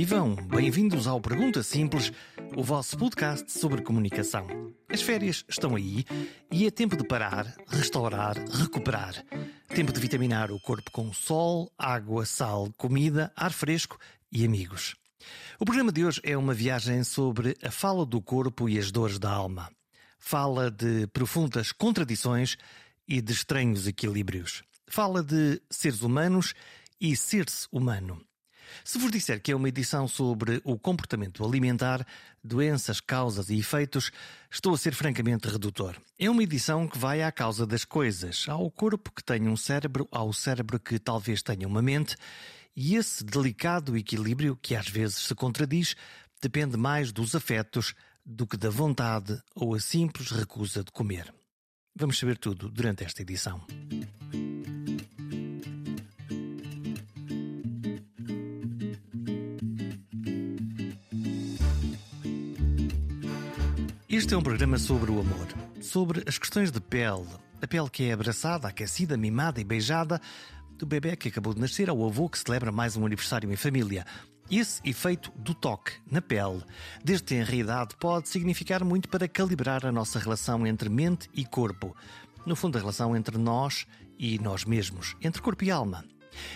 vivam! Bem-vindos ao Pergunta Simples, o vosso podcast sobre comunicação. As férias estão aí e é tempo de parar, restaurar, recuperar. Tempo de vitaminar o corpo com sol, água, sal, comida, ar fresco e amigos. O programa de hoje é uma viagem sobre a fala do corpo e as dores da alma. Fala de profundas contradições e de estranhos equilíbrios. Fala de seres humanos e ser-se humano. Se vos disser que é uma edição sobre o comportamento alimentar, doenças, causas e efeitos, estou a ser francamente redutor. É uma edição que vai à causa das coisas, ao corpo que tem um cérebro, ao cérebro que talvez tenha uma mente, e esse delicado equilíbrio, que às vezes se contradiz, depende mais dos afetos do que da vontade ou a simples recusa de comer. Vamos saber tudo durante esta edição. Este é um programa sobre o amor, sobre as questões de pele, a pele que é abraçada, aquecida, mimada e beijada, do bebê que acabou de nascer ao avô que celebra mais um aniversário em família. Esse efeito do toque na pele, desde tenra idade, pode significar muito para calibrar a nossa relação entre mente e corpo. No fundo, a relação entre nós e nós mesmos, entre corpo e alma.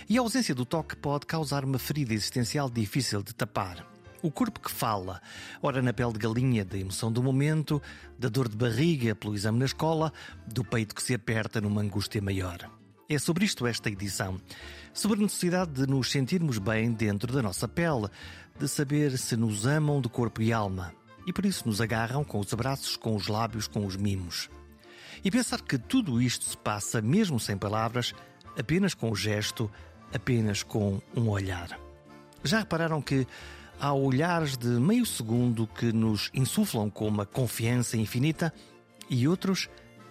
E a ausência do toque pode causar uma ferida existencial difícil de tapar. O corpo que fala, ora na pele de galinha da emoção do momento, da dor de barriga pelo exame na escola, do peito que se aperta numa angústia maior. É sobre isto esta edição. Sobre a necessidade de nos sentirmos bem dentro da nossa pele, de saber se nos amam de corpo e alma. E por isso nos agarram com os abraços, com os lábios, com os mimos. E pensar que tudo isto se passa, mesmo sem palavras, apenas com o gesto, apenas com um olhar. Já repararam que há olhares de meio segundo que nos insuflam com uma confiança infinita e outros,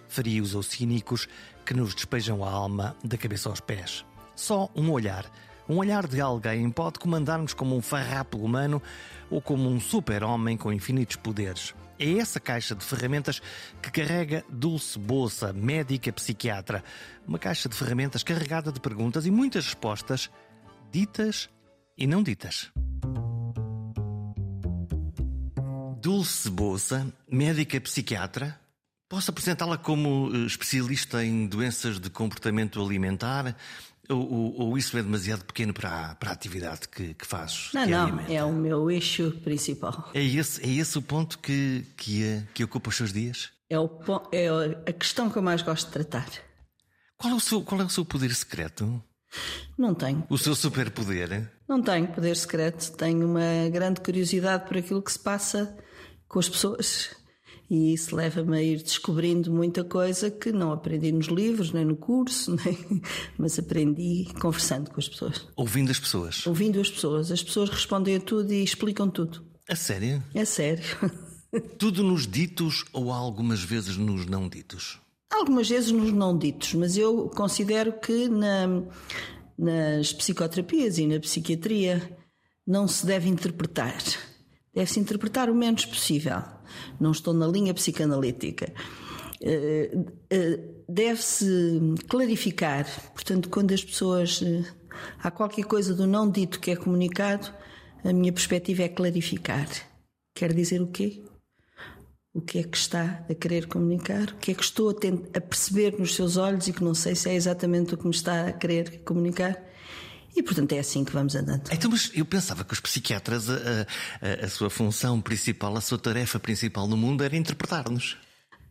frios ou cínicos, que nos despejam a alma da cabeça aos pés. Só um olhar, um olhar de alguém pode comandar-nos como um farrapo humano ou como um super-homem com infinitos poderes. É essa caixa de ferramentas que carrega Dulce Bolsa, médica psiquiatra. Uma caixa de ferramentas carregada de perguntas e muitas respostas, ditas e não ditas. Dulce Bolsa, médica psiquiatra. Posso apresentá-la como eh, especialista em doenças de comportamento alimentar? Ou, ou, ou isso é demasiado pequeno para a, para a atividade que, que fazes? Não, não, é o meu eixo principal. É esse, é esse o ponto que, que, que ocupa os seus dias? É, o, é a questão que eu mais gosto de tratar. Qual é o seu, qual é o seu poder secreto? Não tenho. O seu superpoder? Não tenho poder secreto. Tenho uma grande curiosidade por aquilo que se passa com as pessoas. E isso leva-me a ir descobrindo muita coisa que não aprendi nos livros, nem no curso, nem... mas aprendi conversando com as pessoas. Ouvindo as pessoas? Ouvindo as pessoas. As pessoas respondem a tudo e explicam tudo. A sério? É sério. Tudo nos ditos ou algumas vezes nos não ditos? Algumas vezes nos não ditos, mas eu considero que na, nas psicoterapias e na psiquiatria não se deve interpretar deve-se interpretar o menos possível. Não estou na linha psicanalítica. Eh, eh, deve-se clarificar, portanto, quando as pessoas. Eh, há qualquer coisa do não dito que é comunicado, a minha perspectiva é clarificar. Quer dizer o quê? O que é que está a querer comunicar? O que é que estou a, a perceber nos seus olhos e que não sei se é exatamente o que me está a querer comunicar? E, portanto, é assim que vamos andando. Então, mas eu pensava que os psiquiatras, a, a, a sua função principal, a sua tarefa principal no mundo era interpretar-nos.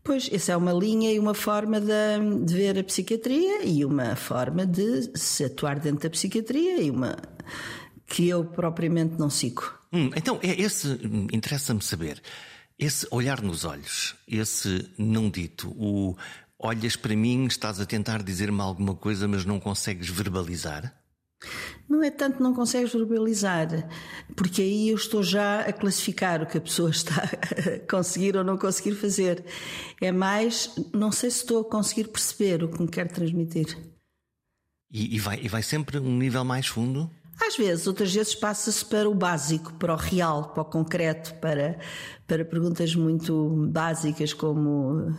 Pois, essa é uma linha e uma forma de, de, ver a psiquiatria e uma forma de se atuar dentro da psiquiatria e uma que eu propriamente não sigo. Hum, então, é esse, hum, interessa-me saber, esse olhar nos olhos, esse não dito, o olhas para mim, estás a tentar dizer-me alguma coisa, mas não consegues verbalizar? Não é tanto não consegues verbalizar, porque aí eu estou já a classificar o que a pessoa está a conseguir ou não conseguir fazer. É mais, não sei se estou a conseguir perceber o que me quer transmitir. E, e, vai, e vai sempre um nível mais fundo? Às vezes, outras vezes passa-se para o básico, para o real, para o concreto, para, para perguntas muito básicas como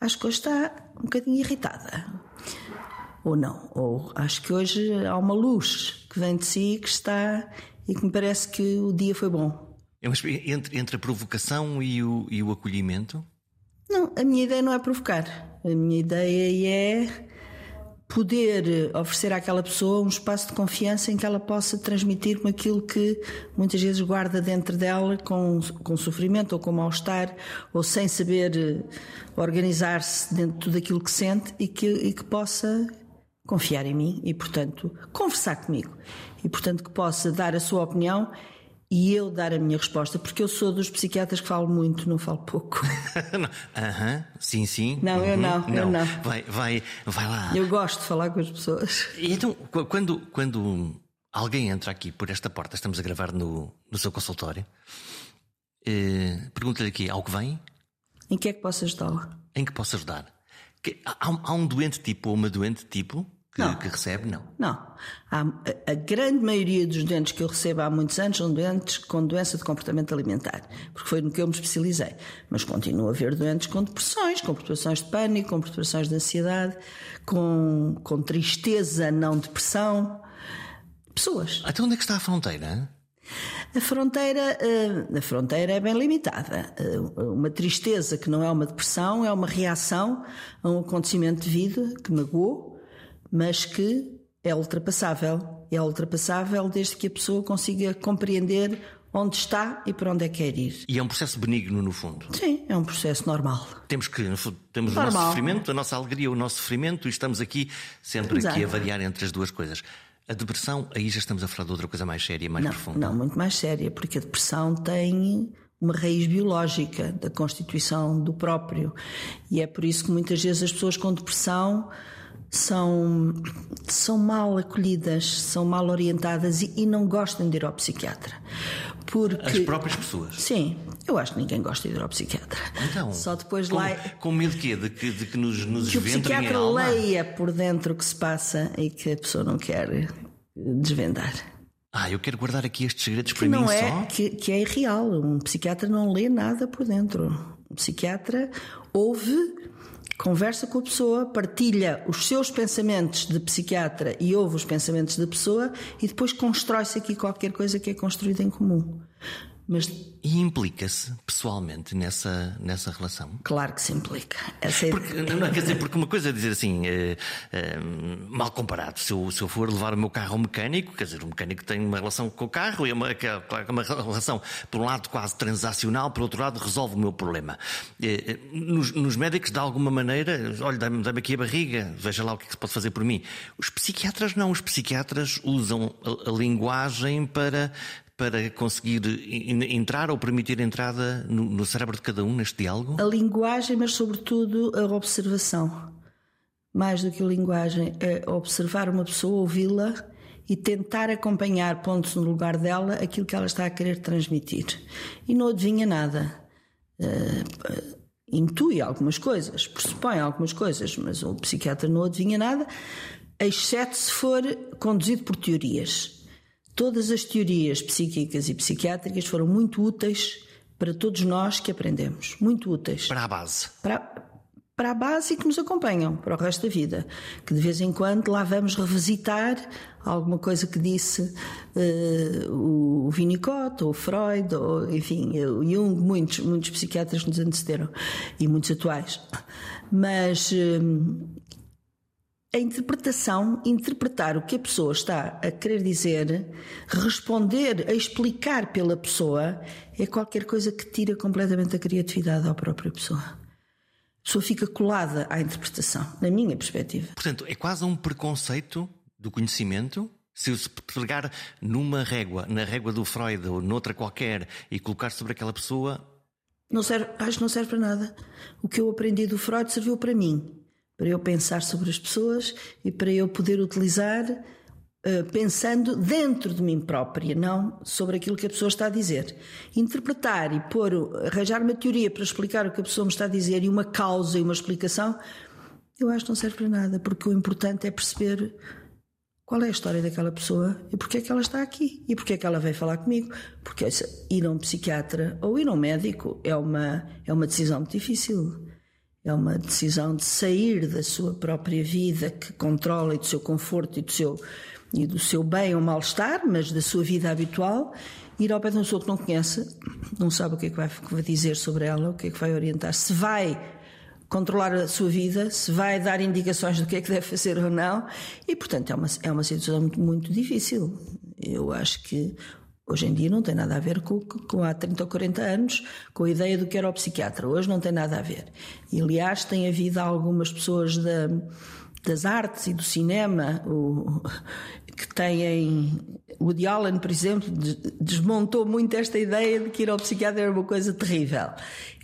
acho que hoje está um bocadinho irritada ou não. Ou acho que hoje há uma luz que vem de si que está e que me parece que o dia foi bom. É entre, entre a provocação e o, e o acolhimento? Não, a minha ideia não é provocar. A minha ideia é poder oferecer àquela pessoa um espaço de confiança em que ela possa transmitir-me aquilo que muitas vezes guarda dentro dela com, com sofrimento ou com mal-estar ou sem saber organizar-se dentro de tudo aquilo que sente e que, e que possa confiar em mim e, portanto, conversar comigo e, portanto, que possa dar a sua opinião e eu dar a minha resposta, porque eu sou dos psiquiatras que falo muito, não falo pouco. Não. Aham, sim, sim. Não, eu Uhum. não, eu não. Vai, vai, vai lá. Eu gosto de falar com as pessoas. E então, qu- quando, quando alguém entra aqui por esta porta, estamos a gravar no, no seu consultório, eh, pergunta-lhe aqui, ao que vem? Em que é que posso ajudá-la? Em que posso ajudar? Que- há, há um doente tipo ou uma doente tipo que, Não. que recebe? Não. Não. Há, a, a grande maioria dos doentes que eu recebo há muitos anos são doentes com doença de comportamento alimentar, porque foi no que eu me especializei. Mas continua a haver doentes com depressões, com perturbações de pânico, com perturbações de ansiedade, com, com tristeza, não depressão. Pessoas. Até onde é que está a fronteira? A fronteira, eh, a fronteira é bem limitada. Eh, Uma tristeza que não é uma depressão é uma reação a um acontecimento de vida que magoou, mas que é ultrapassável. É ultrapassável desde que a pessoa consiga compreender onde está e para onde é que quer ir. E é um processo benigno, no fundo. Sim, é um processo normal. Temos que temos o nosso Normal. sofrimento, a nossa alegria, o nosso sofrimento, e estamos aqui sempre aqui a Exato. variar entre as duas coisas. A depressão, aí já estamos a falar de outra coisa mais séria, mais Não, profunda. não, muito mais séria, porque a depressão tem uma raiz biológica da constituição do próprio. E é por isso que muitas vezes as pessoas com depressão são, são mal acolhidas, são mal orientadas e, e não gostam de ir ao psiquiatra. Porque. As próprias pessoas. Sim, eu acho que ninguém gosta de ir ao psiquiatra. Então, Só depois com, lá. com medo de quê? De que, de que nos, nos Que o psiquiatra leia por dentro o que se passa e que a pessoa não quer desvendar. Ah, eu quero guardar aqui estes segredos para Que mim não só. é, que, que é irreal. Um psiquiatra não lê nada por dentro. Um psiquiatra ouve, conversa com a pessoa, partilha os seus pensamentos de psiquiatra e ouve os pensamentos da pessoa e depois constrói-se aqui qualquer coisa que é construída em comum. Mas E implica-se pessoalmente nessa, nessa relação? claro que se implica. Essa é- Porque, não, quer dizer, porque uma coisa é dizer assim, eh, eh, mal comparado, se eu, se eu for levar o meu carro ao mecânico, quer dizer, o mecânico tem uma relação com o carro e é uma, é, é uma relação, por um lado, quase transacional, por outro lado, resolve o meu problema. Eh, Nos, nos médicos, de alguma maneira, olha, dá-me dá-me aqui a barriga, veja lá o que é que se pode fazer por mim. Os psiquiatras não, os psiquiatras usam a, a linguagem para. Para conseguir en- entrar ou permitir entrada no, no cérebro de cada um neste diálogo? a linguagem, mas sobretudo a observação. Mais do que a linguagem, é observar uma pessoa, ouvi-la e tentar acompanhar, pontos no lugar dela, aquilo que ela está a querer transmitir. E não adivinha nada. Eh, intui algumas coisas, pressupõe algumas coisas, mas o psiquiatra não adivinha nada, exceto se for conduzido por teorias. Todas as teorias psíquicas e psiquiátricas foram muito úteis para todos nós que aprendemos. Muito úteis. Para a base. Para, para a base e que nos acompanham para o resto da vida. Que de vez em quando lá vamos revisitar alguma coisa que disse eh, o Winnicott, ou o Freud, ou enfim, o Jung, muitos, muitos psiquiatras que nos antecederam e muitos atuais. Mas. eh, a interpretação, interpretar o que a pessoa está a querer dizer, responder, a explicar pela pessoa, é qualquer coisa que tira completamente a criatividade à própria pessoa. A pessoa fica colada à interpretação, na minha perspectiva. Portanto, é quase um preconceito do conhecimento. Se eu se pegar numa régua, na régua do Freud ou noutra qualquer, e colocar sobre aquela pessoa, Não serve, acho que não serve para nada. O que eu aprendi do Freud serviu para mim, para eu pensar sobre as pessoas e para eu poder utilizar eh, pensando dentro de mim própria, não sobre aquilo que a pessoa está a dizer. Interpretar e pôr, arranjar uma teoria para explicar o que a pessoa me está a dizer e uma causa e uma explicação, eu acho que não serve para nada, porque o importante é perceber qual é a história daquela pessoa e porque é que ela está aqui e porque é que ela veio falar comigo. Porque ir a um psiquiatra ou ir a um médico é uma, é uma decisão muito difícil. É uma decisão de sair da sua própria vida que controla e do seu conforto e do seu, e do seu bem ou mal-estar, mas da sua vida habitual, ir ao pé de uma pessoa que não conhece, não sabe o que é que vai, que vai dizer sobre ela, o que é que vai orientar, se vai controlar a sua vida, se vai dar indicações do que é que deve fazer ou não, e portanto é uma, é uma situação muito, muito difícil. Eu acho que Hoje em dia não tem nada a ver com, com há 30 ou 40 anos, com a ideia do que era o psiquiatra. Hoje não tem nada a ver. E, aliás, tem havido algumas pessoas da, das artes e do cinema o, que têm. O Allen, por exemplo, desmontou muito esta ideia de que ir ao psiquiatra era uma coisa terrível.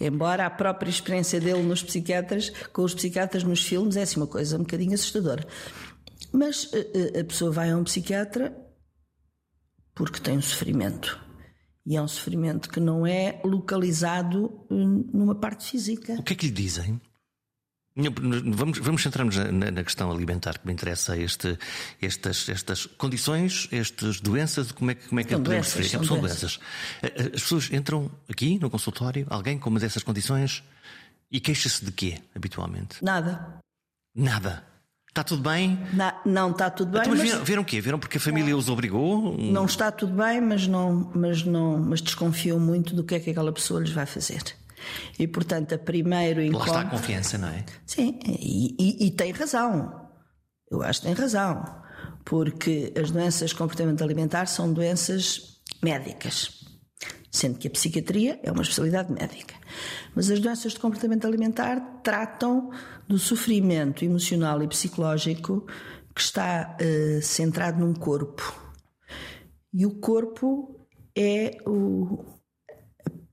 Embora a própria experiência dele nos psiquiatras, com os psiquiatras nos filmes, é assim uma coisa um bocadinho assustadora. Mas eh, eh, a pessoa vai a um psiquiatra porque tem um sofrimento. E é um sofrimento que não é localizado hum, numa parte física. O que é que lhe dizem? Vamos, vamos centrar-nos na, na, questão alimentar que me interessa este, estas, estas condições, estas doenças, como é que, como é que são podemos doenças? São, são doenças. Eh, eh, As pessoas entram aqui no consultório, alguém com uma dessas condições, e queixa-se de quê, habitualmente? Nada. Nada. Está tudo bem? Na, não está tudo bem. Então, mas, mas viram, viram o quê? Viram porque a família os obrigou? Não está tudo bem, mas não, mas não, mas desconfiam muito do que é que aquela pessoa lhes vai fazer. E portanto, a primeiro encontro. Lá está a confiança, não é? Sim, e, e, e tem razão. Eu acho que tem razão. Porque as doenças comportamento alimentar são doenças médicas. Sendo que a psiquiatria é uma especialidade médica. Mas as doenças de comportamento alimentar tratam do sofrimento emocional e psicológico que está uh, centrado num corpo. E o corpo é o,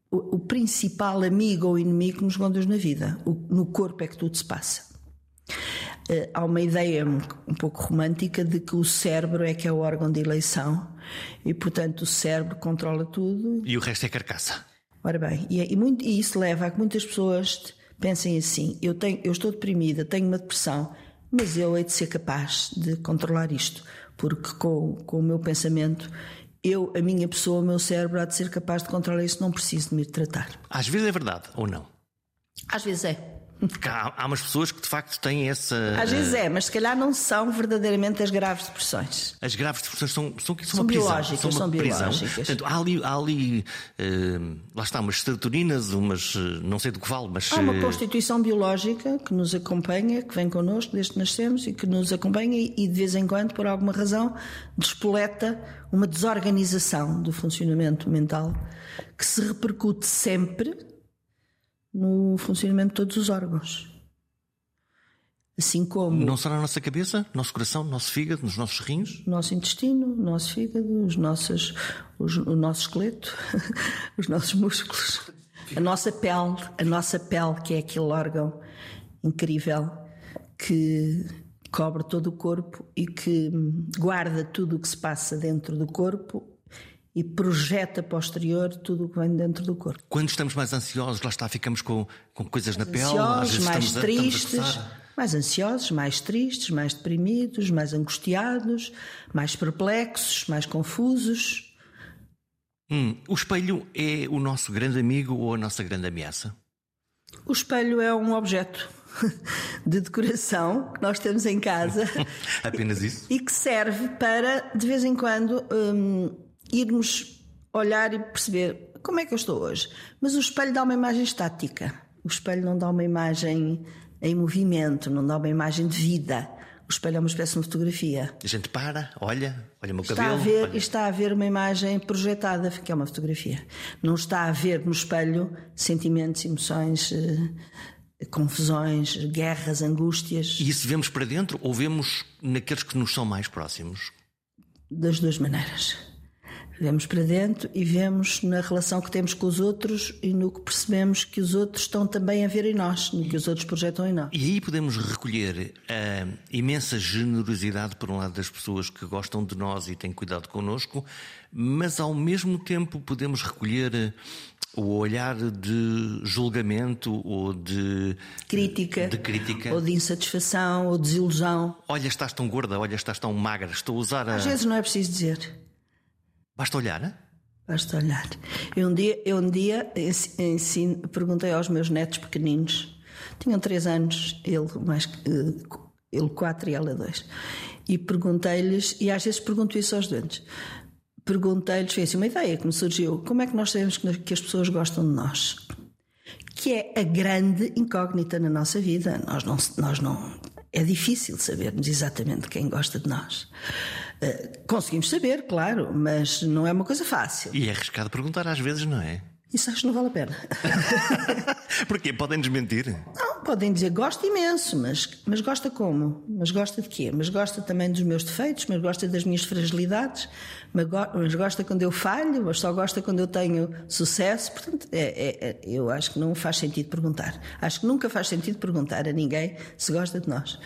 o, o, principal amigo ou inimigo que nos conduz na vida. O, no corpo é que tudo se passa. Uh, há uma ideia um, um, pouco romântica de que o cérebro é que é o órgão de eleição e, portanto, o cérebro controla tudo. E o resto é carcaça. Ora bem, e, e, muito, e isso leva a que muitas pessoas pensem assim: eu, tenho, eu estou deprimida, tenho uma depressão, mas eu hei de ser capaz de controlar isto, porque com, com o meu pensamento eu, a minha pessoa, o meu cérebro há de ser capaz de controlar isso, não preciso de me tratar. Às vezes é verdade, ou não? Às vezes é. Porque há, há umas pessoas que de facto têm essa. Às vezes é, mas se calhar não são verdadeiramente as graves depressões. As graves depressões são, são, são, São uma prisão. biológicas, são uma são prisão. biológicas. Portanto, há ali, há ali eh, lá está, umas serotoninas, umas. eh, não sei do que vale, mas. Há uma eh, constituição biológica que nos acompanha, que vem connosco desde que nascemos e que nos acompanha e de vez em quando, por alguma razão, despoleta uma desorganização do funcionamento mental que se repercute sempre no funcionamento de todos os órgãos. Assim como Não só na nossa cabeça, nosso coração, nosso fígado, nos nossos rins. nosso intestino, nosso fígado, os nossos, os- o nosso esqueleto, os nossos músculos, a nossa pele, a nossa pele, que é aquele órgão incrível que cobre todo o corpo e que guarda tudo o que se passa dentro do corpo e projeta para o exterior tudo o que vem dentro do corpo. Quando estamos mais ansiosos, lá está, ficamos com, com coisas na pele. às Ansiosos, vezes mais estamos a- estamos a tristes, mais ansiosos, mais tristes, mais deprimidos, mais angustiados, mais perplexos, mais confusos. Hum, o espelho é o nosso grande amigo ou a nossa grande ameaça? O espelho é um objeto de decoração que nós temos em casa Apenas isso? e que serve para, de vez em quando, hum, irmos olhar e perceber como é que eu estou hoje. Mas o espelho dá uma imagem estática. O espelho não dá uma imagem em movimento, não dá uma imagem de vida. O espelho é uma espécie de fotografia. A gente para, olha, olha o meu Está cabelo. a, ver, olha- está a ver uma imagem projetada, que é uma fotografia. Não está a ver no espelho sentimentos, emoções, eh, confusões, guerras, angústias, E isso vemos para dentro ou vemos naqueles que nos são mais próximos? das duas maneiras. Vemos para dentro e vemos na relação que temos com os outros e no que percebemos que os outros estão também a ver em nós, no que os outros projetam em nós. E aí podemos recolher a imensa generosidade, por um lado, das pessoas que gostam de nós e têm cuidado connosco, mas ao mesmo tempo podemos recolher o olhar de julgamento ou de Crítica, De crítica. ou de insatisfação, ou desilusão. olha, estás tão gorda, olha, estás tão magra, estou a usar a. Às vezes não é preciso dizer. Basta olhar? Basta olhar. Eu um dia, eu um dia ensi- ensino- perguntei aos meus netos pequeninos, tinham três anos, ele mais eh, ele quatro e ela dois. e perguntei-lhes, e às vezes pergunto isso aos doentes, perguntei-lhes, foi assim uma ideia que me surgiu, como é que nós sabemos que as pessoas gostam de nós? Que é a grande incógnita na nossa vida. Nós não, nós não é difícil sabermos exatamente quem gosta de nós. Uh, conseguimos saber, claro, mas não é uma coisa fácil. E é arriscado perguntar às vezes, não é? Isso acho que não vale a pena. Porquê? Podem desmentir? Não, podem dizer gosto imenso, mas, mas gosta como? Mas gosta de quê? Mas gosta também dos meus defeitos, mas gosta das minhas fragilidades, mas, go mas gosta quando eu falho, mas só gosta quando eu tenho sucesso. Portanto, é, é, é, eu acho que não faz sentido perguntar. Acho que nunca faz sentido perguntar a ninguém se gosta de nós.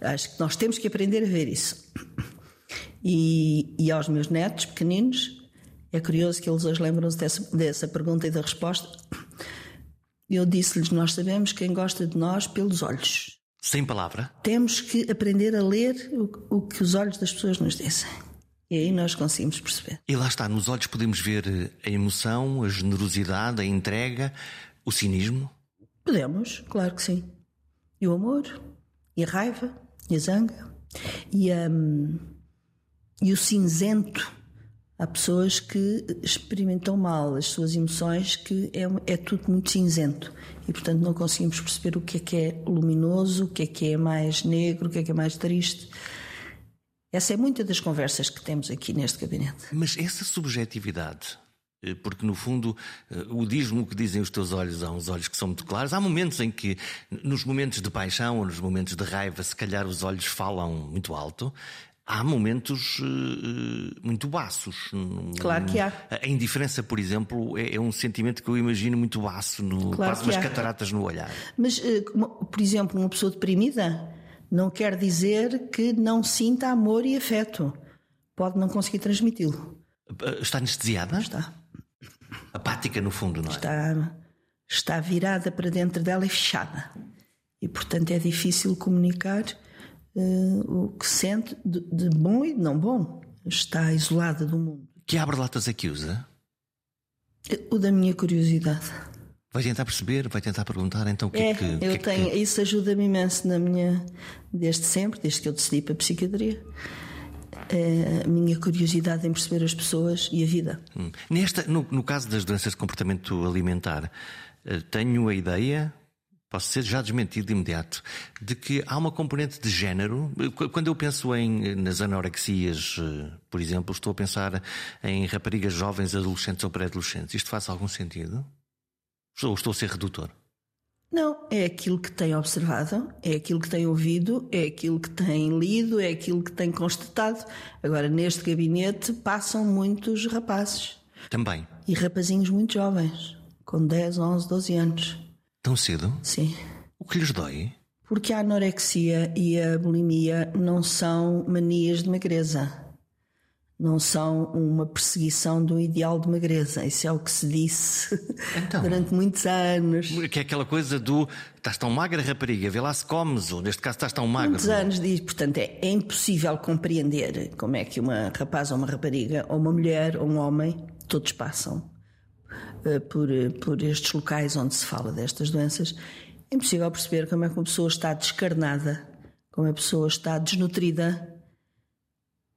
Acho que nós temos que aprender a ver isso. E, e aos meus netos pequeninos, é curioso que eles hoje lembram-se dessa, dessa pergunta e da resposta. Eu disse-lhes: Nós sabemos quem gosta de nós pelos olhos. Sem palavra? Temos que aprender a ler o, o que os olhos das pessoas nos dizem. E aí nós conseguimos perceber. E lá está, nos olhos podemos ver a emoção, a generosidade, a entrega, o cinismo? Podemos, claro que sim. E o amor, e a raiva, e a zanga, e, um, e o cinzento Há pessoas que experimentam mal as suas emoções, que é, é, tudo muito cinzento e, portanto, não conseguimos perceber o que é que é luminoso, o que é que é mais negro, o que é que é mais triste. Essa é muita das conversas que temos aqui neste gabinete. Mas essa subjetividade, eh, porque no fundo eh, o diz-me o que dizem os teus olhos, há uns olhos que são muito claros. Há momentos em que, nos momentos de paixão ou nos momentos de raiva, se calhar os olhos falam muito alto há momentos uh, muito baços. Claro que há. A indiferença, por exemplo, é, é um sentimento que eu imagino muito baço, no, claro quase umas há. cataratas no olhar. Mas, uh, por exemplo, uma pessoa deprimida não quer dizer que não sinta amor e afeto. Pode não conseguir transmiti-lo. Está anestesiada? Está. Apática, no fundo, não é? Está, está virada para dentro dela e fechada. E, portanto, é difícil comunicar uh, o que sente de, de, bom e de não bom. Está isolada do mundo. Que abre-latas é que usa? O da minha curiosidade. Vai tentar perceber, vai tentar perguntar então o que é, é que. Eu que é tenho, que... Isso ajuda-me imenso na minha. Desde sempre, desde que eu decidi para a psiquiatria. É a minha curiosidade em perceber as pessoas e a vida. Hum. Nesta, no, no caso das doenças de comportamento alimentar, eh, tenho a ideia, posso ser já desmentido de imediato, de que há uma componente de género. Quando eu penso em, nas anorexias, eh, por exemplo, estou a pensar em raparigas jovens, adolescentes ou pré-adolescentes. Isto faz algum sentido? Ou estou a ser redutor? Não, é aquilo que tem observado, é aquilo que tem ouvido, é aquilo que tem lido, é aquilo que tem constatado. Agora, neste gabinete passam muitos rapazes. Também. E rapazinhos muito jovens, com 10, 11, 12 anos. Tão cedo? Sim. O que lhes dói? Porque a anorexia e a bulimia não são manias de magreza. Não são uma perseguição do ideal de magreza. Isso é o que se disse então, durante muitos anos. Que é aquela coisa do estás tão magra, rapariga, vê lá se comes, ou neste caso estás tão magra. Muitos anos diz, portanto, é, é impossível compreender como é que uma rapaz ou uma rapariga, ou uma mulher ou um homem, todos passam por, eh, por estes locais onde se fala destas doenças, é impossível perceber como é que uma pessoa está descarnada, como a pessoa está desnutrida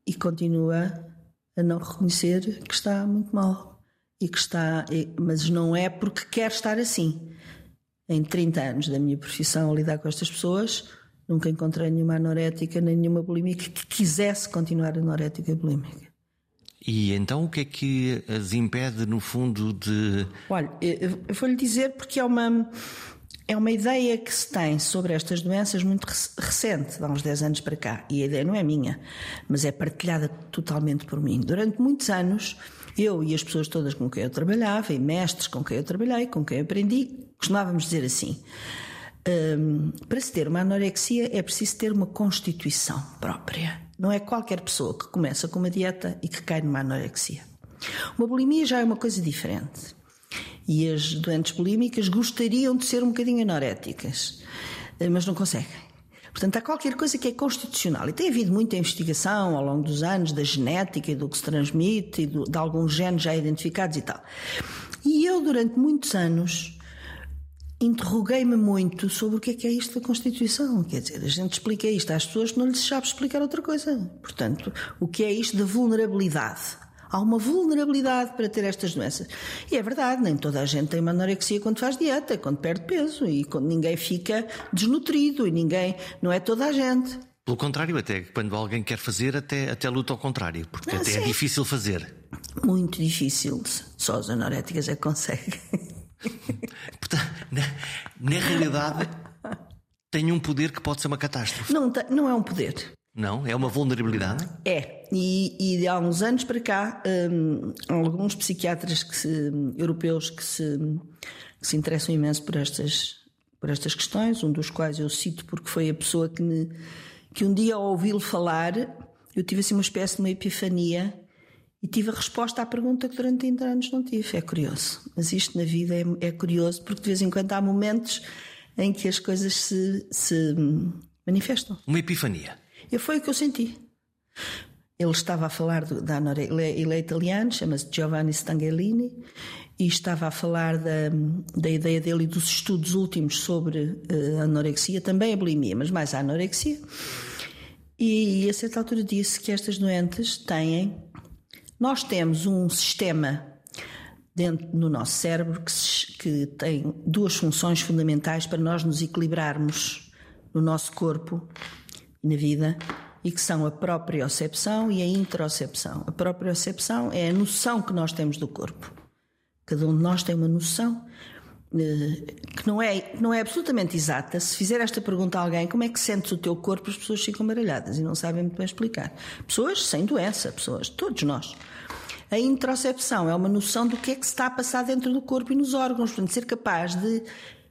e continua a não reconhecer que está muito mal e que está, mas não é porque quer estar assim. Em 30 anos da minha profissão a lidar com estas pessoas, nunca encontrei nenhuma anorética nem nenhuma bulímica que quisesse continuar anorética e bulímica. E então o que é que as impede, no fundo, de. Olha, eu vou-lhe dizer porque é uma. É uma ideia que se tem sobre estas doenças muito recente, há uns 10 anos para cá. E a ideia não é minha, mas é partilhada totalmente por mim. Durante muitos anos, eu e as pessoas todas com quem eu trabalhava, e mestres com quem eu trabalhei, com quem eu aprendi, costumávamos dizer assim: um, para se ter uma anorexia é preciso ter uma constituição própria. Não é qualquer pessoa que começa com uma dieta e que cai numa anorexia. Uma bulimia já é uma coisa diferente. E as doentes bulímicas gostariam de ser um bocadinho anoréticas, eh, mas não conseguem. Portanto, há qualquer coisa que é constitucional. E tem havido muita investigação ao longo dos anos da genética e do que se transmite, e do, de alguns genes já identificados e tal. E eu, durante muitos anos, interroguei-me muito sobre o que é que é isto da Constituição. Quer dizer, a gente explica isto às pessoas que não lhes sabe explicar outra coisa. Portanto, o que é isto da vulnerabilidade? Há uma vulnerabilidade para ter estas doenças. E é verdade, nem toda a gente tem uma anorexia quando faz dieta, quando perde peso e quando ninguém fica desnutrido e ninguém, não é toda a gente. Pelo contrário, até quando alguém quer fazer, até, até luta ao contrário, porque até é sim. é difícil fazer. Muito difícil, só as anoréticas é que conseguem. Portanto, na, na, realidade, tem um poder que pode ser uma catástrofe. Não, não é um poder. Não? É uma vulnerabilidade? É. E, e há uns anos para cá, hum, alguns psiquiatras que se, europeus que se, que se interessam imenso por estas, por estas questões, um dos quais eu cito porque foi a pessoa que, me, que um dia ao ouvi-lo falar, eu tive assim uma espécie de uma epifania e tive a resposta à pergunta que durante 30 anos não tive. É curioso. Mas isto na vida é, é curioso porque de vez em quando há momentos em que as coisas se, se manifestam. Uma epifania. E foi o que eu senti. Ele estava a falar do, da anorexia, ele é italiano, chama-se Giovanni Stangelini, e estava a falar da, da ideia dele e dos estudos últimos sobre uh, anorexia, também a bulimia, mas mais a anorexia. E, e a certa altura disse que estas doentes têm. Nós temos um sistema dentro no nosso cérebro que, que tem duas funções fundamentais para nós nos equilibrarmos no nosso corpo na vida e que são a propriocepção e a interocepção. A propriocepção é a noção que nós temos do corpo. Cada um de nós tem uma noção que não é, não é absolutamente exata. Se fizer esta pergunta a alguém, como é que sentes o teu corpo, as pessoas ficam baralhadas e não sabem muito bem explicar. Pessoas sem doença, pessoas, todos nós. A interocepção é uma noção do que é que se está a passar dentro do corpo e nos órgãos, portanto, ser capaz de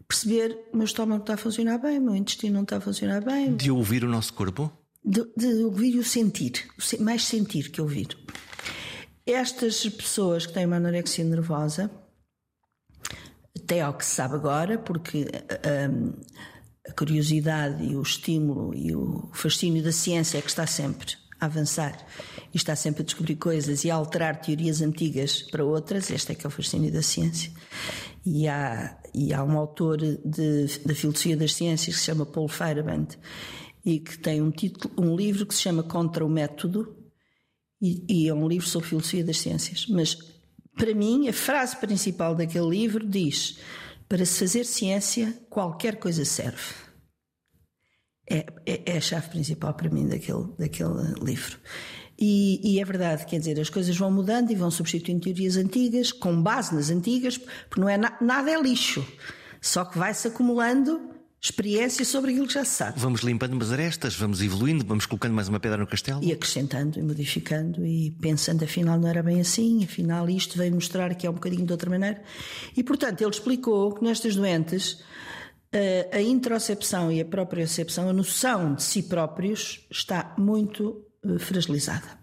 perceber o meu estômago está a funcionar bem, o meu intestino não está a funcionar bem. De ouvir o nosso corpo? De, de ouvir e o sentir, mais sentir que ouvir. Estas pessoas que têm uma anorexia nervosa, até ao que se sabe agora, porque um, a curiosidade e o estímulo e o fascínio da ciência é que está sempre a avançar e está sempre a descobrir coisas e a alterar teorias antigas para outras, este é que é o fascínio da ciência. E há, e há um autor da filosofia das ciências que se chama Paul Feyerabend e que tem um título, um livro que se chama Contra o Método e, e é um livro sobre filosofia das ciências. Mas para mim a frase principal daquele livro diz: para se fazer ciência qualquer coisa serve. É, é, é a chave principal para mim daquele, daquele livro. E, e, é verdade, quer dizer, as coisas vão mudando e vão substituindo teorias antigas, com base nas antigas, porque não é na, nada é lixo, só que vai-se acumulando experiência sobre aquilo que já se sabe. Vamos limpando umas arestas, vamos evoluindo, vamos colocando mais uma pedra no castelo. E acrescentando e modificando e pensando, afinal não era bem assim, afinal isto veio mostrar que é um bocadinho de outra maneira. E portanto ele explicou que nestas doentes eh, a interocepção e a propriocepção, a noção de si próprios, está muito eh, fragilizada.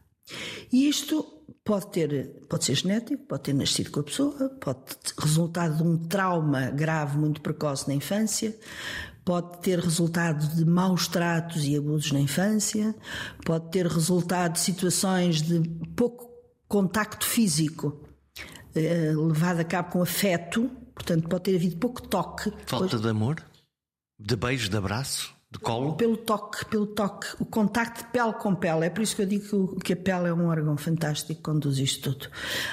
E isto pode ter, pode ser genético, pode ter nascido com a pessoa, pode ter resultado de um trauma grave muito precoce na infância, pode ter resultado de maus tratos e abusos na infância, pode ter resultado de situações de pouco contacto físico eh, levado a cabo com afeto, portanto pode ter havido pouco toque. Falta de amor? De beijo, de abraço? De colo? Pelo toque, pelo toque, o contacto de pele com pele. É por isso que eu digo que a pele é um órgão fantástico que conduz isto tudo.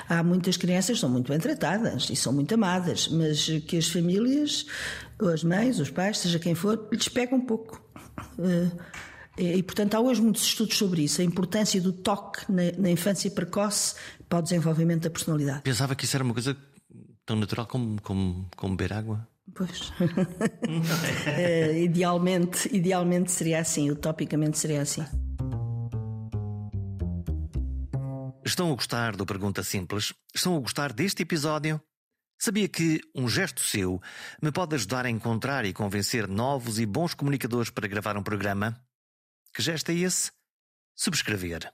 Há muitas crianças que são muito bem tratadas e são muito amadas, mas que as famílias, as mães, os pais, seja quem for, lhes pega um pouco. Eh, e, portanto, há hoje muitos estudos sobre isso, a importância do toque na, na infância precoce para o desenvolvimento da personalidade. Pensava que isso era uma coisa tão natural como, como, como beber água. Pois. uh, idealmente, idealmente seria assim, utopicamente seria assim. Estão a gostar do Pergunta Simples? Estão a gostar deste episódio? Sabia que um gesto seu me pode ajudar a encontrar e convencer novos e bons comunicadores para gravar um programa? Que gesto é esse? Subscrever.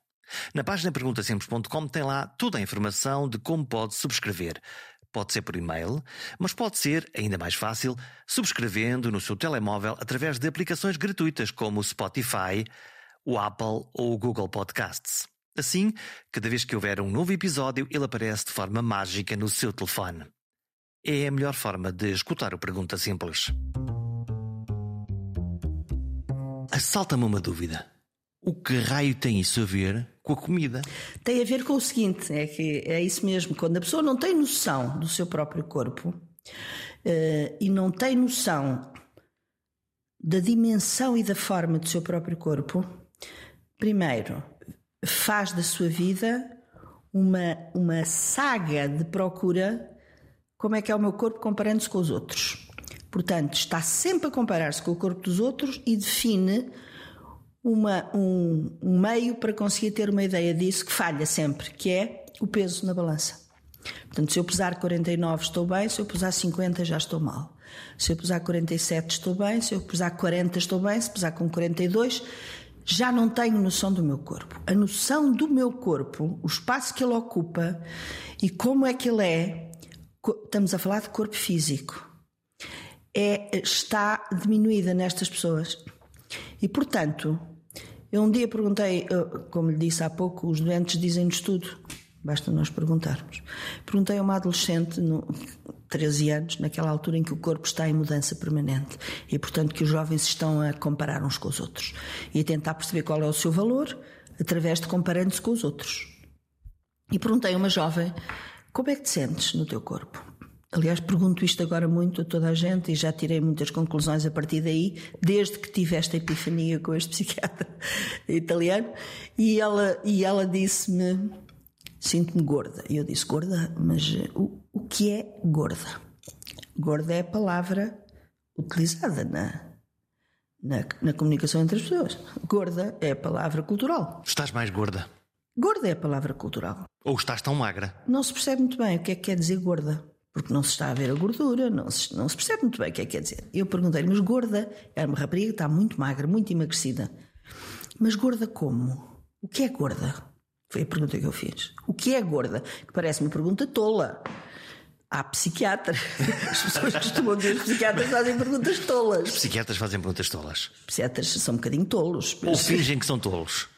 Na página perguntasimples.com tem lá toda a informação de como pode subscrever pode ser por e-mail, mas pode ser, ainda mais fácil, subscrevendo no seu telemóvel através de aplicações gratuitas como o Spotify, o Apple ou o Google Podcasts. Assim, cada vez que houver um novo episódio, ele aparece de forma mágica no seu telefone. é a melhor forma de escutar o Pergunta Simples. Assalta-me uma dúvida. O que raio tem isso a ver com a comida? Tem a ver com o seguinte: é que é isso mesmo, quando a pessoa não tem noção do seu próprio corpo uh, e não tem noção da dimensão e da forma do seu próprio corpo, primeiro, faz da sua vida uma, uma saga de procura como é que é o meu corpo comparando-se com os outros. Portanto, está sempre a comparar-se com o corpo dos outros e define uma, um, um meio para conseguir ter uma ideia disso que falha sempre, que é o peso na balança. Portanto, se eu pesar 49 estou bem, se eu pesar 50 já estou mal. Se eu pesar 47 estou bem, se eu pesar 40 estou bem, se pesar com 42 já não tenho noção do meu corpo. A noção do meu corpo, o espaço que ele ocupa e como é que ele é, estamos a falar de corpo físico, é, está diminuída nestas pessoas. E, portanto, eu um dia perguntei, como lhe disse há pouco, os doentes dizem-nos tudo, basta nós perguntarmos. Perguntei a uma adolescente, no, 13 anos, naquela altura em que o corpo está em mudança permanente e, portanto, que os jovens estão a comparar uns com os outros e a tentar perceber qual é o seu valor através de comparando-se com os outros. E perguntei a uma jovem: como é que te sentes no teu corpo? Aliás, pergunto isto agora muito a toda a gente e já tirei muitas conclusões a partir daí, desde que tive esta epifania com este psiquiatra italiano. E ela, e ela disse-me: Sinto-me gorda. E eu disse: Gorda? Mas o, o que é gorda? Gorda é a palavra utilizada na, na, na comunicação entre as pessoas. Gorda é a palavra cultural. Estás mais gorda? Gorda é a palavra cultural. Ou estás tão magra? Não se percebe muito bem o que é que quer dizer gorda porque não se está a ver a gordura, não se, não se percebe muito bem o que é que quer dizer. Eu perguntei-lhe, mas gorda? Era uma rapariga que está muito magra, muito emagrecida. Mas gorda como? O que é gorda? Foi a pergunta que eu fiz. O que é gorda? Que parece uma pergunta tola. Há psiquiatra. As pessoas costumam dizer que os psiquiatras fazem perguntas tolas. Os psiquiatras fazem perguntas tolas. Os psiquiatras são um bocadinho tolos. Ou fingem que são tolos.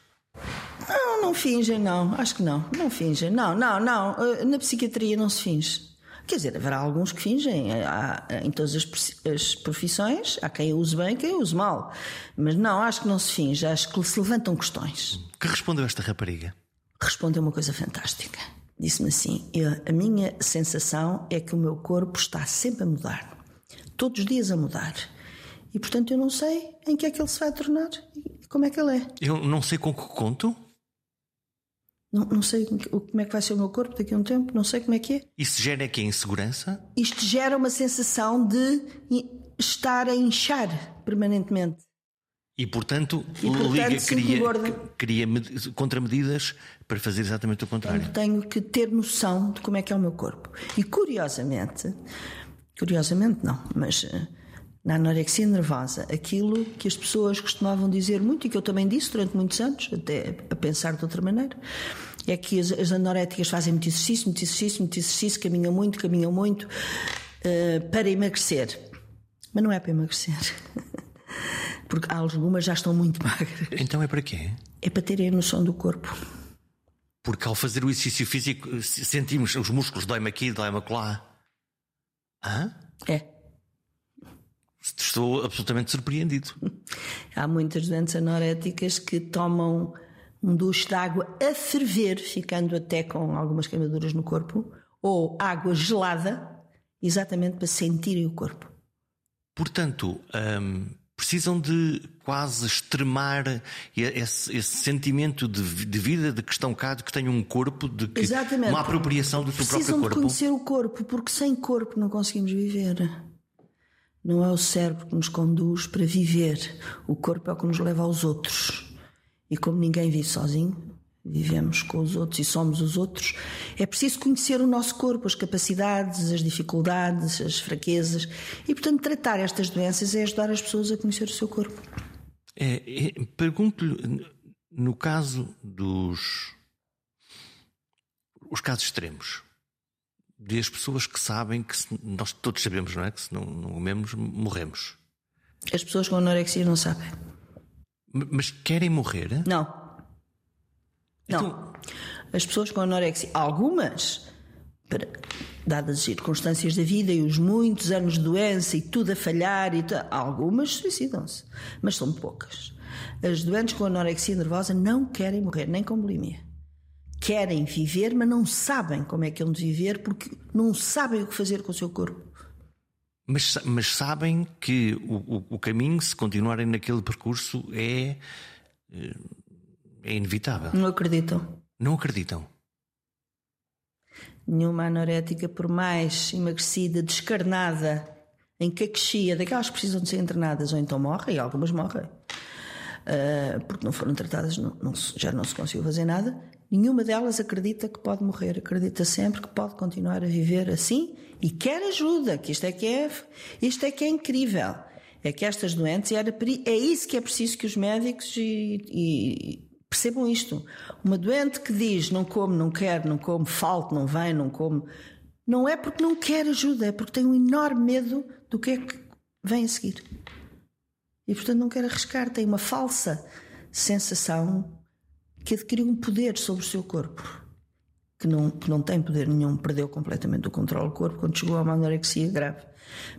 Não, não fingem, não. Acho que não. Não fingem. Não, não, não. Na psiquiatria não se finge. Quer dizer, haverá alguns que fingem. Há, em todas as profissões, há quem use bem e quem use mal. Mas não, acho que não se finge. Acho que se levantam questões. Que respondeu esta rapariga? Respondeu uma coisa fantástica. Disse-me assim: a minha sensação é que o meu corpo está sempre a mudar. Todos os dias a mudar. E portanto eu não sei em que é que ele se vai tornar e como é que ele é. Eu não sei com que conto? Não, não sei como é que vai ser o meu corpo daqui a um tempo, não sei como é que é. Isso gera que insegurança? Isto gera uma sensação de estar a inchar permanentemente. E portanto, e, portanto Liga cria, cria contramedidas para fazer exatamente o contrário. Portanto, tenho que ter noção de como é que é o meu corpo. E curiosamente, curiosamente não, mas eh, na anorexia nervosa, aquilo que as pessoas costumavam dizer muito e que eu também disse durante muitos anos, até a pensar de outra maneira, é que as, as anoréticas fazem muito exercício, muito exercício, muito exercício, caminham muito, caminham muito uh, para emagrecer. Mas não é para emagrecer. Porque algumas já estão muito magras. Então é para quê? É para terem a noção do corpo. Porque ao fazer o exercício físico sentimos os músculos dói-me aqui, dói-me lá. Hã? É. Estou absolutamente surpreendido. Há muitas doentes anoréticas que tomam um duche de água a ferver, ficando até com algumas queimaduras no corpo, ou água gelada, exatamente para sentirem o corpo. Portanto, hum, precisam de quase extremar esse, esse sentimento de, de, vida, de que estão cá, de que têm um corpo, de que exatamente. uma apropriação do seu próprio corpo. Precisam de conhecer o corpo, porque sem corpo não conseguimos viver. Não é o cérebro que nos conduz para viver, o corpo é o que nos leva aos outros. E como ninguém vive sozinho, vivemos com os outros e somos os outros, é preciso conhecer o nosso corpo, as capacidades, as dificuldades, as fraquezas. E, portanto, tratar estas doenças é ajudar as pessoas a conhecer o seu corpo. É, é, Pergunto-lhe, no caso dos os casos extremos, das pessoas que sabem que se, nós todos sabemos, não é? Que se não, não comemos, morremos. As pessoas com anorexia não sabem. Mas querem morrer? Não. Então... Não. As pessoas com anorexia, algumas para, dadas as circunstâncias da vida e os muitos anos de doença e tudo a falhar, e algumas suicidam-se, mas são poucas. As doentes com anorexia nervosa não querem morrer, nem com bulimia. Querem viver, mas não sabem como é que hão de viver porque não sabem o que fazer com o seu corpo. Mas, mas sabem que o, o, caminho, se continuarem naquele percurso, é, eh, é inevitável. Não acreditam. Não acreditam. Nenhuma anorética, por mais emagrecida, descarnada, em caquexia, daquelas que precisam de ser internadas, ou então morrem, e algumas morrem, uh, porque não foram tratadas, não, não, já não se conseguiu fazer nada. Nenhuma delas acredita que pode morrer, acredita sempre que pode continuar a viver assim e quer ajuda, que isto é que é, isto é que é incrível. É que estas doentes, era, é isso que é preciso que os médicos e, e Percebam isto. Uma doente que diz não come, não quer, não come, falta, não vem, não come, não é porque não quer ajuda, é porque tem um enorme medo do que é que vem a seguir. E portanto não quer arriscar, tem uma falsa sensação que adquiriu um poder sobre o seu corpo, que não, que não tem poder nenhum, perdeu completamente o controle do corpo quando chegou a uma anorexia grave.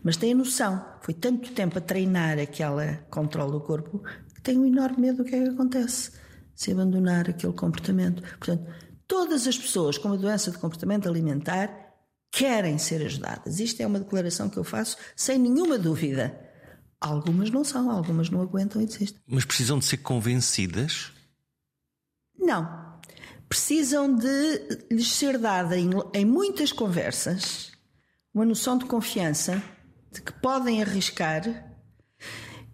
Mas tem a noção, foi tanto tempo a treinar aquele controle do corpo, que tem um enorme medo do que é que acontece se abandonar aquele comportamento. Portanto, todas as pessoas com uma doença de comportamento alimentar querem ser ajudadas. Isto é uma declaração que eu faço sem nenhuma dúvida. Algumas não são, algumas não aguentam e desistem. Mas precisam de ser convencidas? Não. Precisam de lhes ser dada em, em muitas conversas uma noção de confiança, de que podem arriscar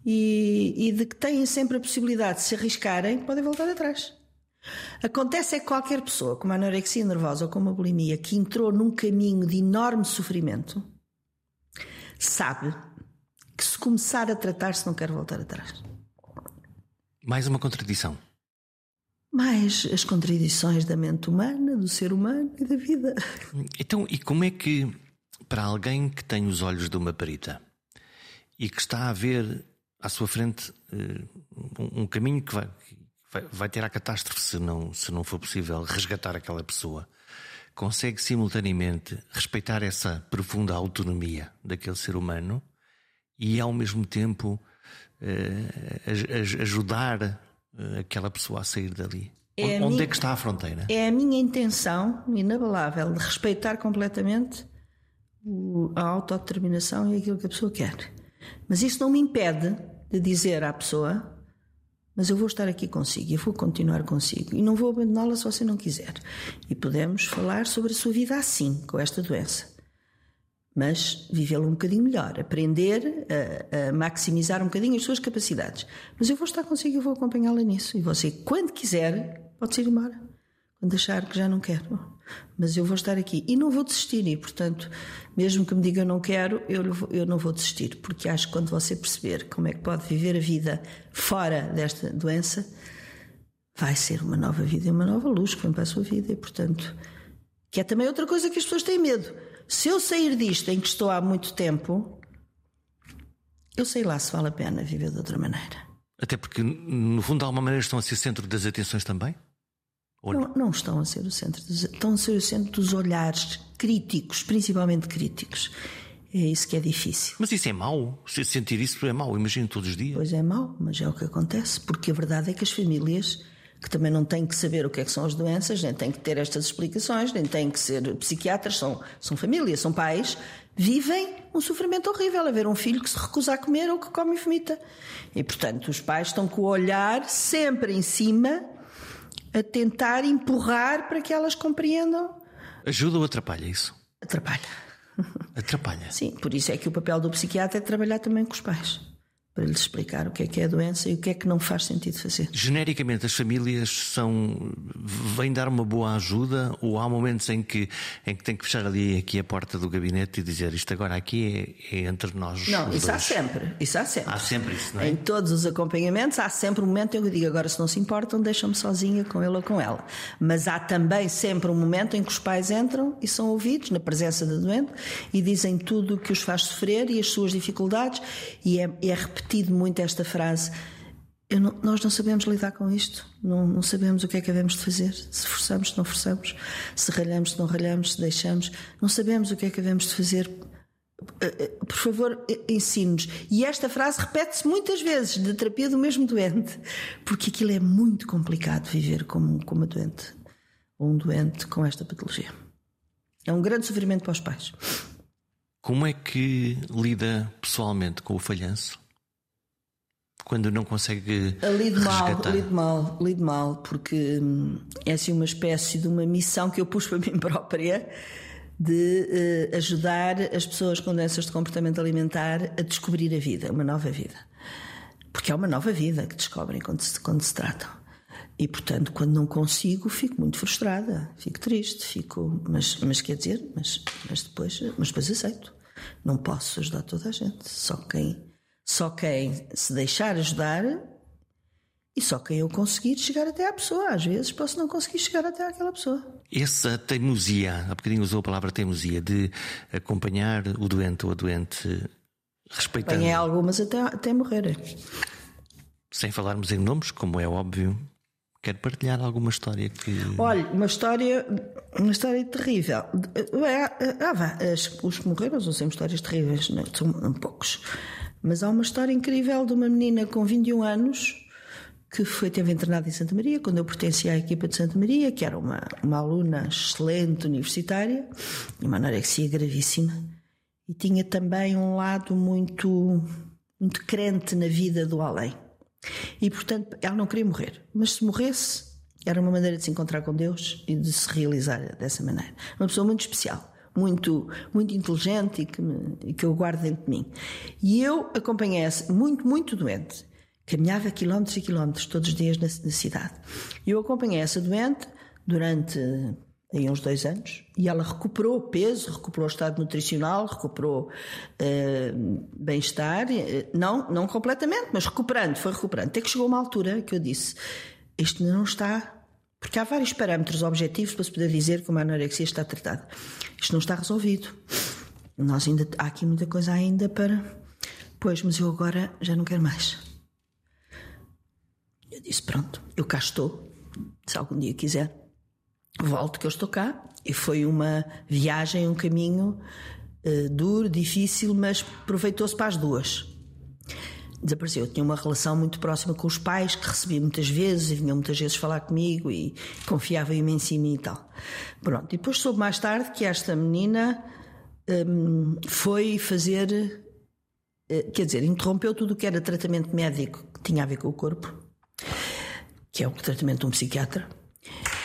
e, e de que têm sempre a possibilidade de se arriscarem, podem voltar atrás. Acontece é que qualquer pessoa com uma anorexia nervosa ou com uma bulimia que entrou num caminho de enorme sofrimento sabe que se começar a tratar-se não quer voltar atrás. Mais uma contradição. Mais as contradições da mente humana, do ser humano e da vida. Então, e como é que, para alguém que tem os olhos de uma perita e que está a ver à sua frente eh, um caminho que vai, vai, ter a catástrofe se não, se não for possível resgatar aquela pessoa. Consegue simultaneamente respeitar essa profunda autonomia daquele ser humano e ao mesmo tempo eh, ajudar aquela pessoa a sair dali. É Onde minha, é que está a fronteira? É a minha intenção inabalável de respeitar completamente a autodeterminação e aquilo que a pessoa quer. Mas isso não me impede de dizer à pessoa: Mas eu vou estar aqui consigo, eu vou continuar consigo e não vou abandoná-la se você não quiser. E podemos falar sobre a sua vida assim, com esta doença. Mas vivê-la um bocadinho melhor, aprender a, a, maximizar um bocadinho as suas capacidades. Mas eu vou estar consigo e vou acompanhá-la nisso. E você, quando quiser, pode ir embora. Quando achar que já não quero mas eu vou estar aqui e não vou desistir. E, portanto, mesmo que me diga não quero, eu, eu não vou desistir, porque acho que quando você perceber como é que pode viver a vida fora desta doença, vai ser uma nova vida e uma nova luz que vem para a sua vida. E, portanto, que é também outra coisa que as pessoas têm medo. Se eu sair disto em que estou há muito tempo, eu sei lá se vale a pena viver de outra maneira. Até porque, no fundo, de alguma maneira estão a ser centro das atenções também? Não, não, estão a ser o centro dos, estão a ser o centro dos olhares críticos, principalmente críticos. É isso que é difícil. Mas isso é mau? Se sentir isso é mau, imagino todos os dias. Pois é mau, mas é o que acontece, porque a verdade é que as famílias que também não têm que saber o que é que são as doenças, nem têm que ter estas explicações, nem têm que ser psiquiatras, são, são famílias, são pais, vivem um sofrimento horrível a ver um filho que se recusa a comer ou que come e vomita. E, portanto, os pais estão com o olhar sempre em cima a tentar empurrar para que elas compreendam. Ajuda ou atrapalha isso? Atrapalha. Atrapalha. Sim, por isso é que o papel do psiquiatra é trabalhar também com os pais para lhes explicar o que é que é a doença e o que é que não faz sentido fazer. Genericamente, as famílias são vêm dar uma boa ajuda ou há momentos em que em que tem que fechar ali aqui a porta do gabinete e dizer isto agora aqui é, é entre nós. Não, isso dois. há sempre, isso há sempre. Há sempre isso, não é? Em todos os acompanhamentos há sempre um momento em que eu digo agora se não se importam deixam-me sozinha com ele ou com ela. Mas há também sempre um momento em que os pais entram e são ouvidos na presença da doente e dizem tudo o que os faz sofrer e as suas dificuldades e é, é repetido repetido muito esta frase: não, nós não sabemos lidar com isto, não, não, sabemos o que é que devemos de fazer, se forçamos, se não forçamos, se ralhamos, se não ralhamos, se deixamos, não sabemos o que é que devemos de fazer. Eh, eh, por favor, ensine-nos. E esta frase repete-se muitas vezes da terapia do mesmo doente, porque aquilo é muito complicado viver como, como uma doente, ou um doente com esta patologia. É um grande sofrimento para os pais. Como é que lida pessoalmente com o falhanço? Quando não consegue. Lido mal, lido mal, lido mal, porque hum, é assim uma espécie de uma missão que eu pus para mim própria de uh, ajudar as pessoas com doenças de comportamento alimentar a descobrir a vida, uma nova vida. Porque é uma nova vida que descobrem quando se, quando se tratam. E, portanto, quando não consigo, fico muito frustrada, fico triste, fico. Mas, mas quer dizer, mas, mas, depois, mas depois aceito. Não posso ajudar toda a gente. Só quem, só quem se deixar ajudar e só quem eu conseguir chegar até à pessoa. Às vezes posso não conseguir chegar até àquela pessoa. Essa teimosia, há bocadinho usou a palavra teimosia, de acompanhar o doente ou a doente respeitando. Apanhei algumas até, até morrer. Sem falarmos em nomes, como é óbvio, Quer partilhar alguma história que. Olha, uma história, uma história terrível. Ah, vá, os que morreram são sempre histórias terríveis, não, é? são poucos. Mas há uma história incrível de uma menina com 21 anos que foi, teve internada em Santa Maria, quando eu pertencia à equipa de Santa Maria, que era uma, uma aluna excelente universitária, uma anorexia gravíssima, e tinha também um lado muito, muito crente na vida do além. E, portanto, ela não queria morrer. Mas se morresse, era uma maneira de se encontrar com Deus e de se realizar dessa maneira. Uma pessoa muito especial, muito, muito inteligente e que, me, que eu guardo dentro de mim. E eu acompanhei essa, muito, muito doente. Caminhava quilómetros e quilómetros todos os dias na, na cidade. Eu acompanhei essa doente durante uns dois anos, e ela recuperou peso, recuperou estado nutricional, recuperou uh, bem-estar, eh, não, não completamente, mas recuperando, foi recuperando. Até que chegou uma altura que eu disse: isto não está. Porque há vários parâmetros objetivos para se poder dizer que uma anorexia está tratada. Isto não está resolvido. Nós ainda, há aqui muita coisa ainda para. Pois, mas eu agora já não quero mais. Eu disse: pronto, eu cá estou. Se algum dia quiser, volto que eu estou cá. E foi uma viagem, um caminho uh, duro, difícil, mas aproveitou-se para as duas. Desapareceu. Eu tinha uma relação muito próxima com os pais, que recebia muitas vezes e vinham muitas vezes falar comigo e confiava imenso em mim e tal. Pronto. E depois soube mais tarde que esta menina um, foi fazer. Uh, quer dizer, interrompeu tudo o que era tratamento médico que tinha a ver com o corpo, que é o tratamento de um psiquiatra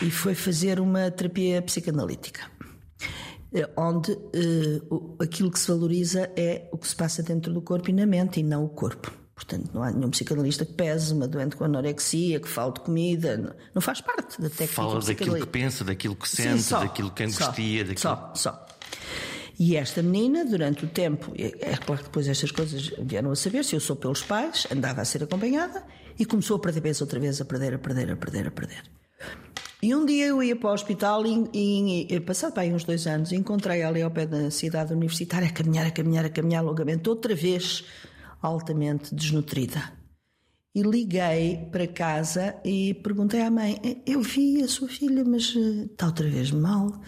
e foi fazer uma terapia psicanalítica, eh, onde uh, aquilo que se valoriza é o que se passa dentro do corpo e na mente e não o corpo. Portanto, não há nenhum psicanalista que pese uma doente com anorexia, que fale de comida, não, faz parte da técnica. Fala daquilo que pensa, daquilo que sente, Sim, só, daquilo que angustia. Daquilo... Só, só. E esta menina, durante o tempo, é claro que depois estas coisas vieram a saber, se eu sou pelos pais, andava a ser acompanhada e começou a perder peso outra vez, a perder, a perder, a perder, a perder. E um dia eu ia para o hospital e, e, passado aí uns dois anos, encontrei ali ao pé da cidade universitária a caminhar, a caminhar, a caminhar longamente, outra vez altamente desnutrida. E liguei para casa e perguntei à mãe: Eu vi a sua filha, mas eh, está outra vez mal.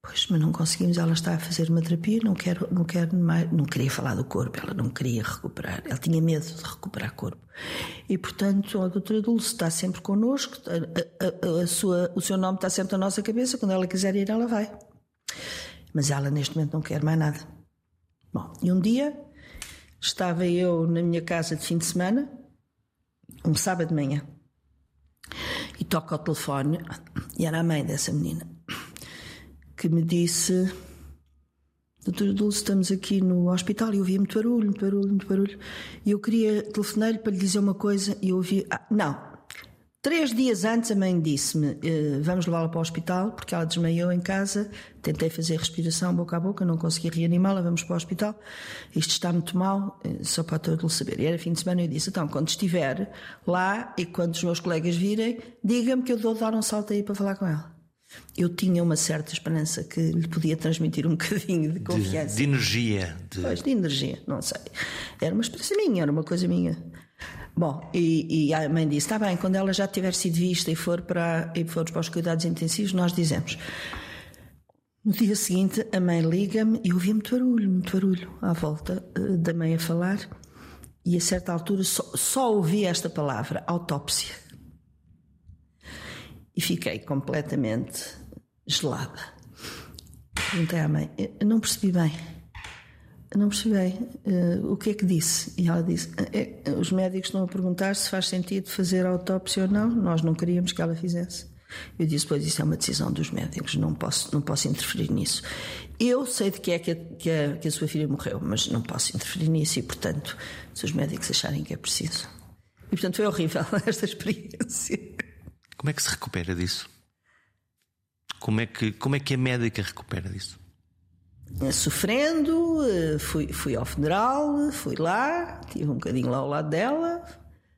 Pois, mas não conseguimos. Ela está a fazer uma terapia, não quero, não quero mais, não queria falar do corpo, ela não queria recuperar, ela tinha medo de recuperar corpo. E portanto, a doutora Dulce está sempre connosco, a, a, a sua, o seu nome está sempre na nossa cabeça, quando ela quiser ir, ela vai. Mas ela neste momento não quer mais nada. Bom, e um dia estava eu na minha casa de fim de semana, um sábado de manhã, e toco ao telefone, e era a mãe dessa menina que me disse: Doutora Dulce, estamos aqui no hospital e eu ouvi muito barulho, muito barulho, muito barulho. E eu queria telefonar-lhe para lhe dizer uma coisa e eu ouvi. Ah, não. Três dias antes a mãe disse-me: eh, Vamos levá-la para o hospital, porque ela desmaiou em casa. Tentei fazer respiração boca a boca, não consegui reanimá-la. Vamos para o hospital. Isto está muito mal, eh, só para a doutora saber. E era fim de semana eu disse: Então, quando estiver lá e quando os meus colegas virem, diga-me que eu dou dar um salto aí para falar com ela eu tinha uma certa esperança que lhe podia transmitir um bocadinho de confiança. De, de energia. De... Pois, de energia, não sei. Era uma experiência minha, era uma coisa minha. Bom, e, e, a mãe disse: está bem, quando ela já tiver sido vista e for para, e for para os cuidados intensivos, nós dizemos. No dia seguinte, a mãe liga-me e eu ouvi muito barulho, muito barulho à volta uh, da mãe a falar. E a certa altura só, só ouvi esta palavra, autópsia. E fiquei completamente gelada. Perguntei à mãe: não percebi bem não percebi uh, o que é que disse. E ela disse: é, os médicos estão a perguntar se faz sentido fazer autópsia ou não. Nós não queríamos que ela fizesse. Eu disse: Pois isso é uma decisão dos médicos, não posso, não posso interferir nisso. Eu sei de que é que a, que, a, que a sua filha morreu, mas não posso interferir nisso e, portanto, se os médicos acharem que é preciso. E, portanto, foi horrível esta experiência. Como é que se recupera disso? Como é que, como é que a médica recupera disso? Eh, sofrendo, eh, fui, fui ao funeral, fui lá, tive um bocadinho lá ao lado dela,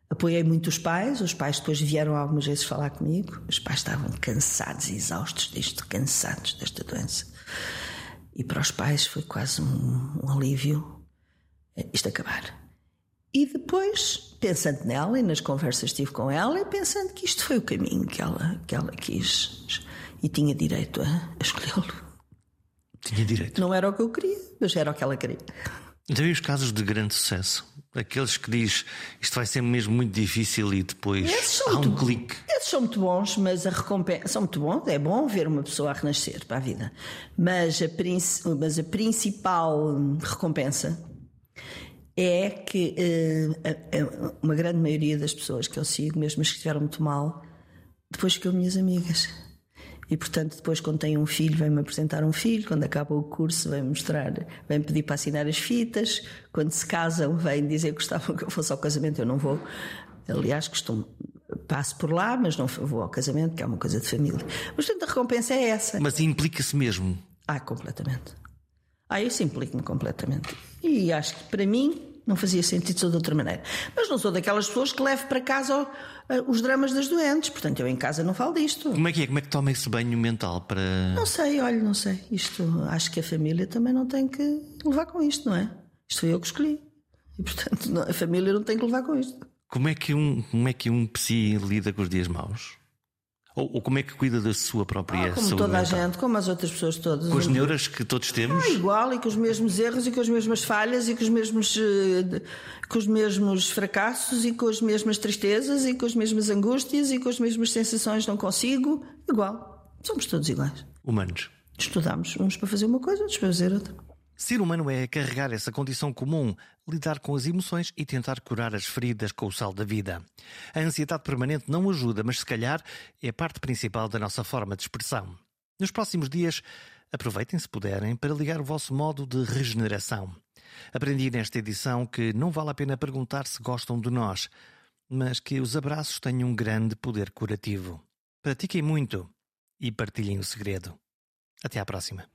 apoiei muito os pais, os pais depois vieram algumas vezes falar comigo, os pais estavam cansados e exaustos disto, cansados desta doença. E para os pais foi quase um, um alívio eh, isto acabar. E depois, pensando nela e nas conversas que tive com ela, e pensando que isto foi o caminho que ela, que ela quis e tinha direito a, a escolhê-lo. Tinha direito. Não era o que eu queria, mas era o que ela queria. Já vi os casos de grande sucesso? Aqueles que diz isto vai ser mesmo muito difícil e depois há um muito, clique. Esses são muito bons, mas a recompensa. São muito bons, é bom ver uma pessoa a renascer para a vida. Mas a, mas a principal recompensa é que uh, uma grande maioria das pessoas que eu sigo, mesmo as que estiveram muito mal, depois ficam minhas amigas. E, portanto, depois, quando tem um filho, vem-me apresentar um filho. Quando acaba o curso, vem mostrar, vem pedir para assinar as fitas. Quando se casam, vem dizer que gostavam que eu fosse ao casamento. Eu não vou. Aliás, costumo, passo por lá, mas não vou ao casamento, que é uma coisa de família. Mas, portanto, a recompensa é essa. Mas implica-se mesmo? Ah, completamente. Ah, isso implica-me completamente. E acho que, para mim, não fazia sentido sou de outra maneira. Mas não sou daquelas pessoas que levo para casa os dramas das doentes. Portanto, eu em casa não falo disto. Como é que é? Como é que toma esse banho mental para. Não sei, olha, não sei. Isto acho que a família também não tem que levar com isto, não é? Isto foi eu que escolhi. E portanto, a família não tem que levar com isto. Como é que um, como é que um psi lida com os dias maus? Ou, ou, como é que cuida da sua própria ah, como saúde toda mental? a gente, como as outras pessoas todas. Com as neuras que todos temos? Ah, igual, e com os mesmos erros, e com as mesmas falhas, e com os mesmos, uh, com os mesmos fracassos, e com as mesmas tristezas, e com as mesmas angústias, e com as mesmas sensações não consigo. Igual. Somos todos iguais. Humanos. Estudamos uns para fazer uma coisa, outros para fazer outra. Ser humano é carregar essa condição comum, lidar com as emoções e tentar curar as feridas com o sal da vida. A ansiedade permanente não ajuda, mas se calhar é a parte principal da nossa forma de expressão. Nos próximos dias, aproveitem se puderem para ligar o vosso modo de regeneração. Aprendi nesta edição que não vale a pena perguntar se gostam de nós, mas que os abraços têm um grande poder curativo. Pratiquem muito e partilhem o segredo. Até à próxima.